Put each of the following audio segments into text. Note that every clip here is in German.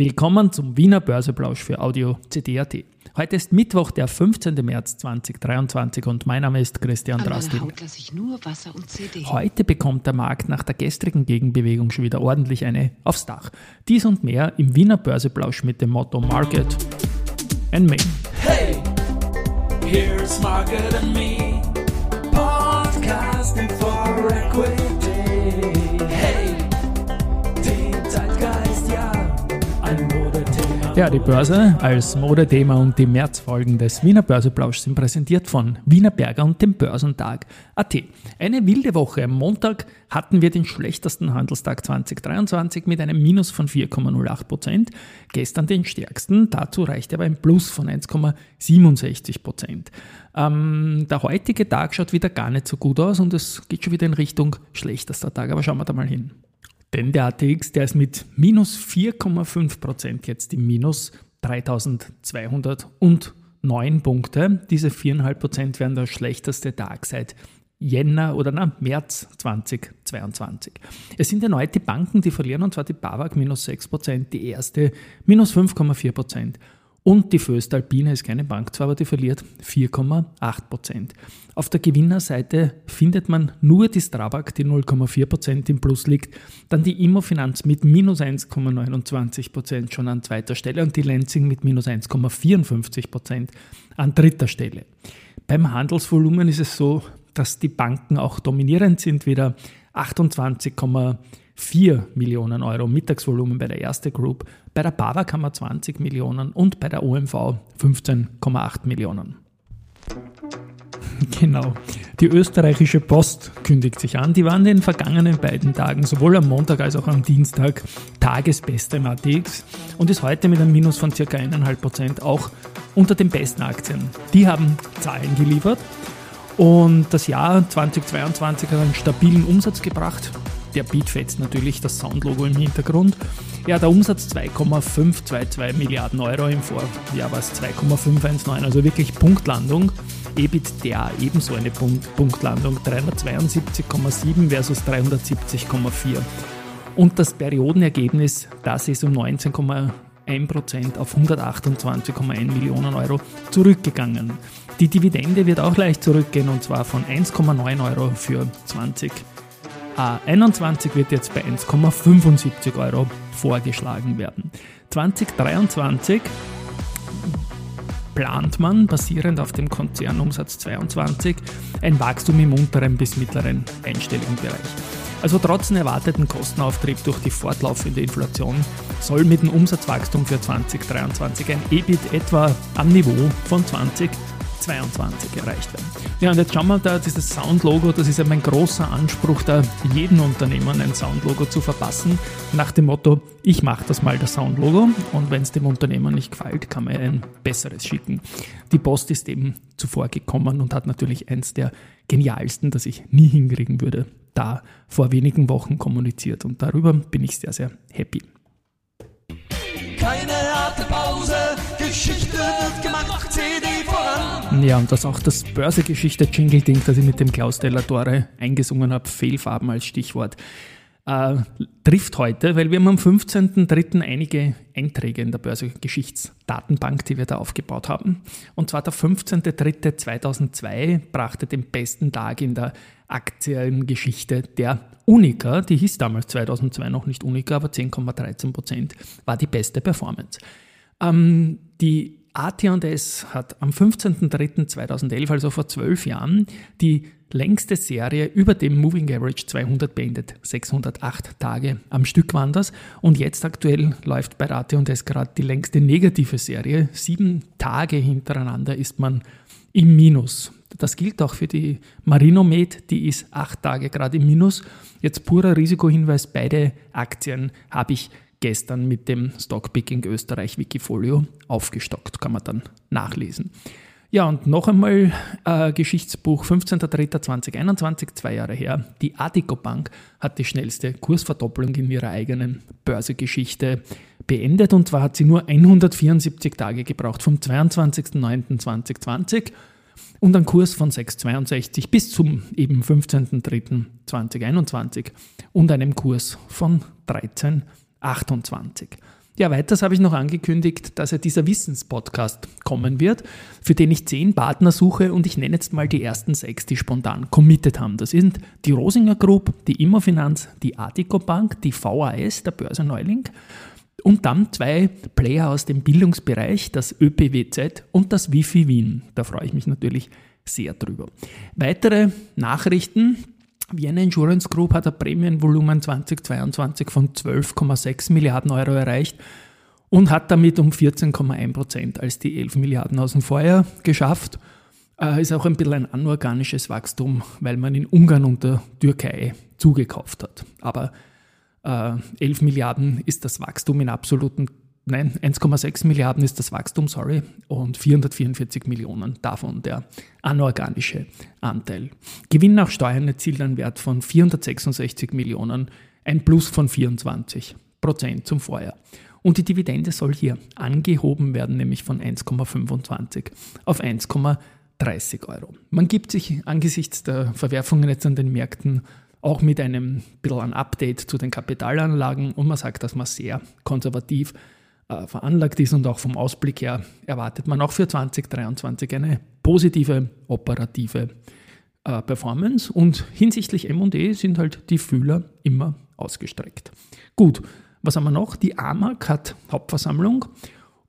Willkommen zum Wiener Börseplausch für Audio CD.at. Heute ist Mittwoch, der 15. März 2023 und mein Name ist Christian Drastil. Heute bekommt der Markt nach der gestrigen Gegenbewegung schon wieder ordentlich eine aufs Dach. Dies und mehr im Wiener Börseplausch mit dem Motto Market and Me. Hey, here's Market and Me, podcasting for equity. Ja, die Börse als Modethema und die Märzfolgen des Wiener Börseplausch sind präsentiert von Wiener Berger und dem Börsentag AT. Eine wilde Woche. Am Montag hatten wir den schlechtesten Handelstag 2023 mit einem Minus von 4,08 Prozent. Gestern den stärksten. Dazu reichte aber ein Plus von 1,67 Prozent. Ähm, der heutige Tag schaut wieder gar nicht so gut aus und es geht schon wieder in Richtung schlechtester Tag. Aber schauen wir da mal hin. Denn der ATX, der ist mit minus 4,5% jetzt im Minus 3209 Punkte. Diese 4,5% wären der schlechteste Tag seit Jänner oder na, März 2022. Es sind erneut die Banken, die verlieren, und zwar die BAWAG minus 6%, die erste minus 5,4%. Und die Föstalpine ist keine Bank zwar, aber die verliert 4,8 Prozent. Auf der Gewinnerseite findet man nur die Strabag, die 0,4 Prozent im Plus liegt, dann die Immofinanz mit minus 1,29 Prozent schon an zweiter Stelle und die Lenzing mit minus 1,54 Prozent an dritter Stelle. Beim Handelsvolumen ist es so, dass die Banken auch dominierend sind, wieder 28,4 4 Millionen Euro Mittagsvolumen bei der Erste Group, bei der BAWAG haben wir 20 Millionen und bei der OMV 15,8 Millionen. Genau. Die österreichische Post kündigt sich an. Die waren in den vergangenen beiden Tagen, sowohl am Montag als auch am Dienstag, Tagesbeste im ATX und ist heute mit einem Minus von ca. 1,5% auch unter den besten Aktien. Die haben Zahlen geliefert und das Jahr 2022 hat einen stabilen Umsatz gebracht der Beat fetzt natürlich das Soundlogo im Hintergrund. Ja, der Umsatz 2,522 Milliarden Euro im Vorjahr war es 2,519, also wirklich Punktlandung. EBIT der ebenso eine Punkt Punktlandung, 372,7 versus 370,4. Und das Periodenergebnis, das ist um 19,1% auf 128,1 Millionen Euro zurückgegangen. Die Dividende wird auch leicht zurückgehen und zwar von 1,9 Euro für 20 A21 wird jetzt bei 1,75 Euro vorgeschlagen werden. 2023 plant man basierend auf dem Konzernumsatz 22 ein Wachstum im unteren bis mittleren einstelligen Bereich. Also trotz einem erwarteten Kostenauftrieb durch die fortlaufende Inflation soll mit dem Umsatzwachstum für 2023 ein EBIT etwa am Niveau von 20 22 erreicht werden. Ja, und jetzt schauen wir da dieses Soundlogo, das ist ja mein großer Anspruch, da jeden Unternehmen ein Soundlogo zu verpassen, nach dem Motto, ich mache das mal das Soundlogo und wenn es dem Unternehmen nicht gefällt, kann man ein besseres schicken. Die Post ist eben zuvor gekommen und hat natürlich eins der genialsten, das ich nie hinkriegen würde, da vor wenigen Wochen kommuniziert und darüber bin ich sehr, sehr happy. Keine harte Pause, Geschichte wird gemacht. Ja, und das auch das Börsegeschichte-Jingle-Ding, das ich mit dem Klaus Della Torre eingesungen habe, Fehlfarben als Stichwort, äh, trifft heute, weil wir haben am 15.03. einige Einträge in der Börsegeschichtsdatenbank, die wir da aufgebaut haben. Und zwar der 15.03.2002 brachte den besten Tag in der Aktiengeschichte der Unica, die hieß damals 2002 noch nicht Unica, aber 10,13% war die beste Performance. Ähm, die AT&S hat am 15.03.2011, also vor zwölf Jahren, die längste Serie über dem Moving Average 200 beendet. 608 Tage am Stück waren das. Und jetzt aktuell läuft bei AT&S gerade die längste negative Serie. Sieben Tage hintereinander ist man im Minus. Das gilt auch für die Marinomed, die ist acht Tage gerade im Minus. Jetzt purer Risikohinweis, beide Aktien habe ich gestern mit dem Stockpicking Österreich Wikifolio aufgestockt, kann man dann nachlesen. Ja, und noch einmal äh, Geschichtsbuch 15.03.2021, zwei Jahre her. Die Adico Bank hat die schnellste Kursverdoppelung in ihrer eigenen Börsegeschichte beendet und zwar hat sie nur 174 Tage gebraucht, vom 22.09.2020 und einen Kurs von 6,62 bis zum eben 15.03.2021 und einem Kurs von 13,28. Ja, weiters habe ich noch angekündigt, dass ja dieser Wissenspodcast kommen wird, für den ich zehn Partner suche und ich nenne jetzt mal die ersten sechs, die spontan committed haben. Das sind die Rosinger Group, die Immofinanz, die Artico Bank, die VAS, der Börse Neuling und dann zwei Player aus dem Bildungsbereich, das ÖPWZ und das Wifi Wien. Da freue ich mich natürlich sehr drüber. Weitere Nachrichten Vienna Insurance Group hat ein Prämienvolumen 2022 von 12,6 Milliarden Euro erreicht und hat damit um 14,1 Prozent als die 11 Milliarden aus dem Vorjahr geschafft. Äh, ist auch ein bisschen ein anorganisches Wachstum, weil man in Ungarn und der Türkei zugekauft hat. Aber äh, 11 Milliarden ist das Wachstum in absoluten nein, 1,6 Milliarden ist das Wachstum, sorry, und 444 Millionen davon der anorganische Anteil. Gewinn nach Steuern erzielt einen Wert von 466 Millionen, ein Plus von 24 Prozent zum Vorjahr. Und die Dividende soll hier angehoben werden, nämlich von 1,25 auf 1,30 Euro. Man gibt sich angesichts der Verwerfungen jetzt an den Märkten auch mit einem bisschen ein Update zu den Kapitalanlagen und man sagt, dass man sehr konservativ äh, veranlagt ist und auch vom Ausblick her erwartet man auch für 2023 eine positive operative äh, Performance und hinsichtlich M&E sind halt die Fühler immer ausgestreckt. Gut, was haben wir noch? Die AMAG hat Hauptversammlung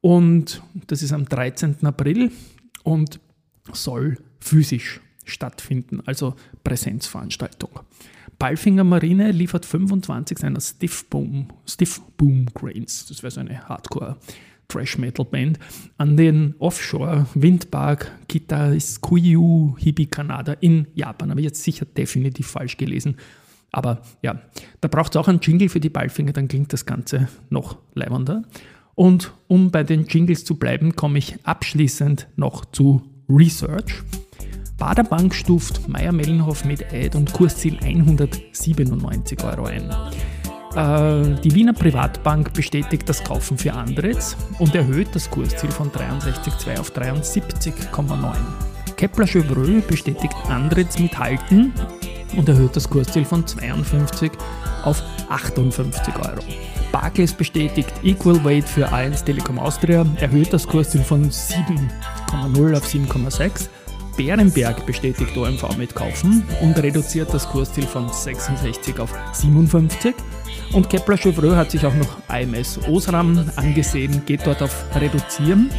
und das ist am 13. April und soll physisch stattfinden, also Präsenzveranstaltung. Balfinger Marine liefert 25 seiner Stiff Boom, Stiff Boom Cranes, das wäre so eine Hardcore Trash Metal Band, an den Offshore Windpark Kitaiskuyu Hibi Kanada in Japan. Habe ich jetzt sicher definitiv falsch gelesen. Aber ja, da braucht es auch einen Jingle für die Balfinger, dann klingt das Ganze noch leibender. Und um bei den Jingles zu bleiben, komme ich abschließend noch zu Research. Baderbank stuft Meier-Mellenhof mit Eid und Kursziel 197 Euro ein. Äh, die Wiener Privatbank bestätigt das Kaufen für Andritz und erhöht das Kursziel von 63,2 auf 73,9. Kepler Chevreux bestätigt Andritz mit Halten und erhöht das Kursziel von 52 auf 58 Euro. Barclays bestätigt Equal Weight für A1 Telekom Austria, erhöht das Kursziel von 7,0 auf 7,6 Bärenberg bestätigt OMV mit Kaufen und reduziert das Kursziel von 66 auf 57. Und Kepler Chevreux hat sich auch noch AMS Osram angesehen, geht dort auf Reduzieren.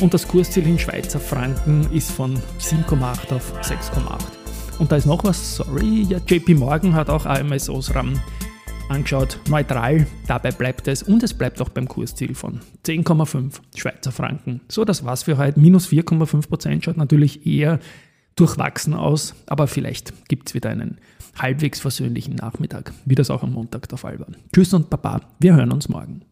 Und das Kursziel in Schweizer Franken ist von 7,8 auf 6,8. Und da ist noch was, sorry, ja, JP Morgan hat auch AMS Osram angeschaut, neutral, dabei bleibt es und es bleibt auch beim Kursziel von 10,5 Schweizer Franken. So, das war's für heute. Minus 4,5 Prozent schaut natürlich eher durchwachsen aus, aber vielleicht gibt es wieder einen halbwegs versöhnlichen Nachmittag, wie das auch am Montag der Fall war. Tschüss und Baba, wir hören uns morgen.